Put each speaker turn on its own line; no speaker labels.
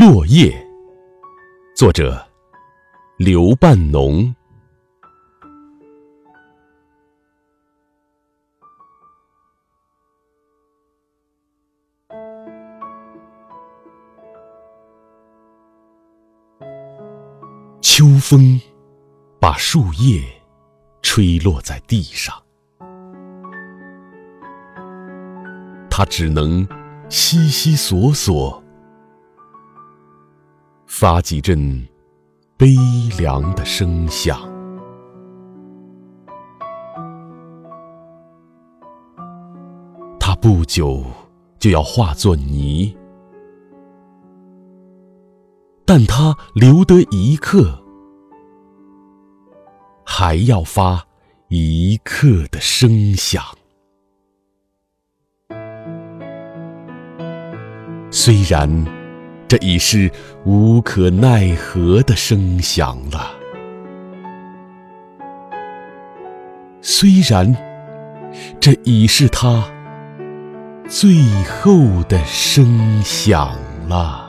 落叶，作者刘半农。秋风把树叶吹落在地上，它只能悉悉索索。发几阵悲凉的声响，它不久就要化作泥，但它留得一刻，还要发一刻的声响。虽然。这已是无可奈何的声响了。虽然这已是他最后的声响了。